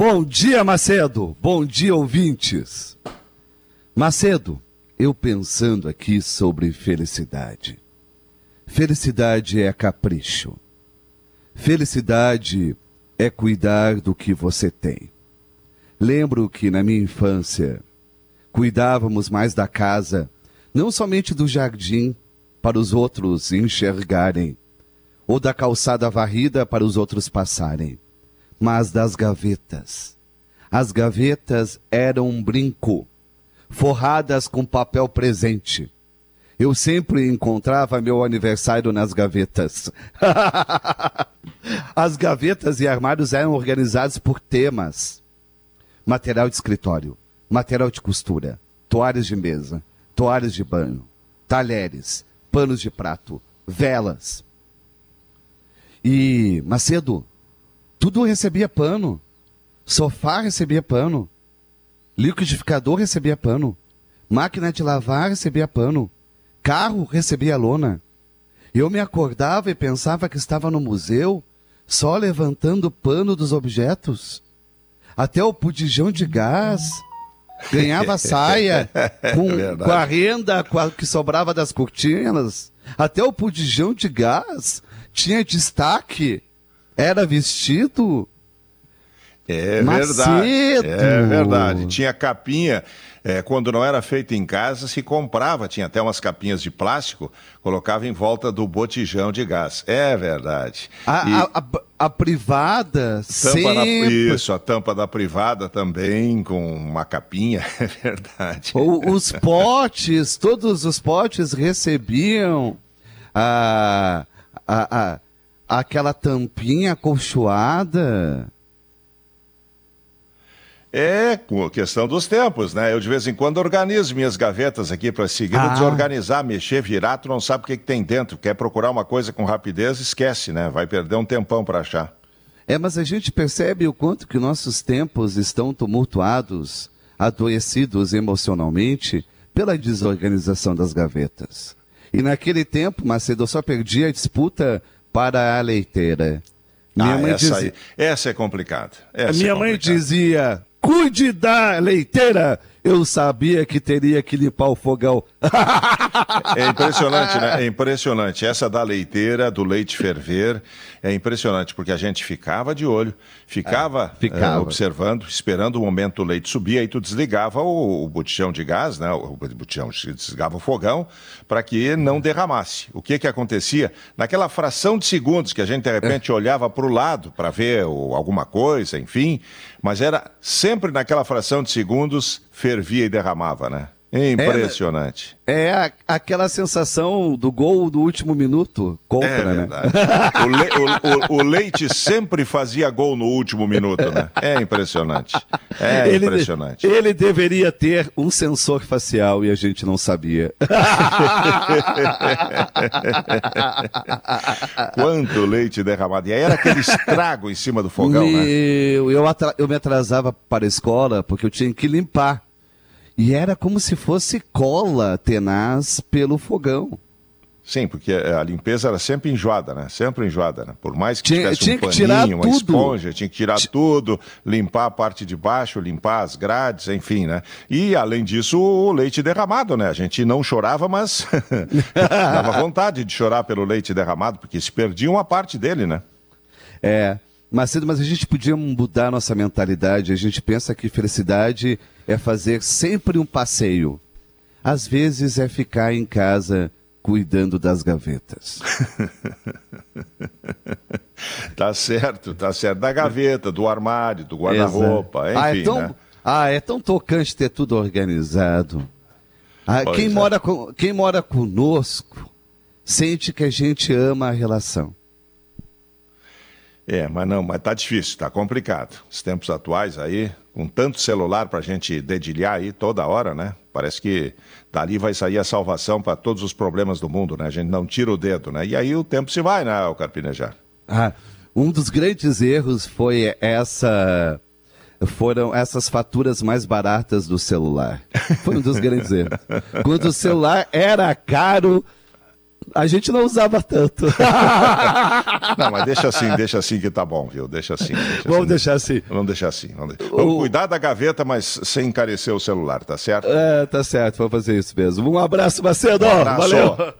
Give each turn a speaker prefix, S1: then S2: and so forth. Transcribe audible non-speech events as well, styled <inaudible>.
S1: Bom dia, Macedo. Bom dia, ouvintes. Macedo, eu pensando aqui sobre felicidade. Felicidade é capricho. Felicidade é cuidar do que você tem. Lembro que na minha infância cuidávamos mais da casa, não somente do jardim para os outros enxergarem, ou da calçada varrida para os outros passarem, mas das gavetas. As gavetas eram um brinco, forradas com papel presente. Eu sempre encontrava meu aniversário nas gavetas. <laughs> As gavetas e armários eram organizados por temas: material de escritório, material de costura, toalhas de mesa, toalhas de banho, talheres, panos de prato, velas. E, Macedo, tudo recebia pano. Sofá recebia pano. Liquidificador recebia pano. Máquina de lavar recebia pano. Carro recebia lona. Eu me acordava e pensava que estava no museu, só levantando pano dos objetos. Até o pudijão de gás ganhava <laughs> saia com, é com a renda que sobrava das cortinas. Até o pudijão de gás tinha destaque, era vestido.
S2: É verdade. É verdade. Tinha capinha. É, quando não era feito em casa, se comprava, tinha até umas capinhas de plástico, colocava em volta do botijão de gás. É verdade.
S1: A, e... a, a, a privada,
S2: tampa da, Isso, a tampa da privada também, com uma capinha, <laughs> é verdade.
S1: O, os potes, todos os potes recebiam a, a, a, aquela tampinha acolchoada.
S2: É, com questão dos tempos, né? Eu de vez em quando organizo minhas gavetas aqui para seguir, ah. desorganizar, mexer, virar, tu não sabe o que, que tem dentro. Quer procurar uma coisa com rapidez, esquece, né? Vai perder um tempão para achar.
S1: É, mas a gente percebe o quanto que nossos tempos estão tumultuados, adoecidos emocionalmente pela desorganização das gavetas. E naquele tempo, Macedo, eu só perdi a disputa para a leiteira.
S2: Minha ah, mãe essa, dizia... aí, essa é complicada.
S1: Essa minha é mãe dizia: cuide da leiteira. Eu sabia que teria que limpar o fogão.
S2: É impressionante, né? É impressionante. Essa da leiteira, do leite ferver, é impressionante, porque a gente ficava de olho, ficava, é, ficava. É, observando, esperando o momento do leite subir, aí tu desligava o, o botijão de gás, né? O botijão, desligava o fogão, para que não derramasse. O que que acontecia? Naquela fração de segundos que a gente, de repente, olhava para o lado para ver o, alguma coisa, enfim, mas era sempre naquela fração de segundos, fervia e derramava, né? Impressionante.
S1: É, é a, aquela sensação do gol do último minuto contra, é né?
S2: O, le, o, o, o, Leite sempre fazia gol no último minuto, né? É impressionante. É
S1: ele,
S2: impressionante.
S1: Ele deveria ter um sensor facial e a gente não sabia. <laughs>
S2: Quanto leite derramado. E aí era aquele estrago em cima do fogão, Meu, né?
S1: Eu, eu me atrasava para a escola porque eu tinha que limpar e era como se fosse cola tenaz pelo fogão.
S2: Sim, porque a limpeza era sempre enjoada, né? Sempre enjoada, né? Por mais que tinha, tivesse tinha um paninho, uma tudo. esponja, tinha que tirar tudo, limpar a parte de baixo, limpar as grades, enfim, né? E, além disso, o leite derramado, né? A gente não chorava, mas <laughs> dava vontade de chorar pelo leite derramado, porque se perdia uma parte dele, né?
S1: É, Macedo, mas a gente podia mudar nossa mentalidade. A gente pensa que felicidade é fazer sempre um passeio. Às vezes é ficar em casa cuidando das gavetas. <laughs>
S2: tá certo, tá certo. Da gaveta, do armário, do guarda-roupa, enfim.
S1: Ah é, tão,
S2: né?
S1: ah, é tão tocante ter tudo organizado. Ah, quem, é. mora com, quem mora conosco sente que a gente ama a relação.
S2: É, mas não, mas tá difícil, tá complicado. Os tempos atuais aí, com tanto celular para a gente dedilhar aí toda hora, né? Parece que dali vai sair a salvação para todos os problemas do mundo, né? A gente não tira o dedo, né? E aí o tempo se vai, né, o Carpinejar?
S1: Ah, um dos grandes erros foi essa foram essas faturas mais baratas do celular. Foi um dos grandes erros. Quando o celular era caro, A gente não usava tanto. <laughs>
S2: não, mas deixa assim, deixa assim que tá bom, viu? Deixa assim.
S1: Deixa vamos assim. deixar assim.
S2: Vamos deixar assim. Vamos, vamos o... cuidar da gaveta, mas sem encarecer o celular, tá certo?
S1: É, tá certo, vamos fazer isso mesmo. Um abraço, Macedo. Um abraço. Valeu.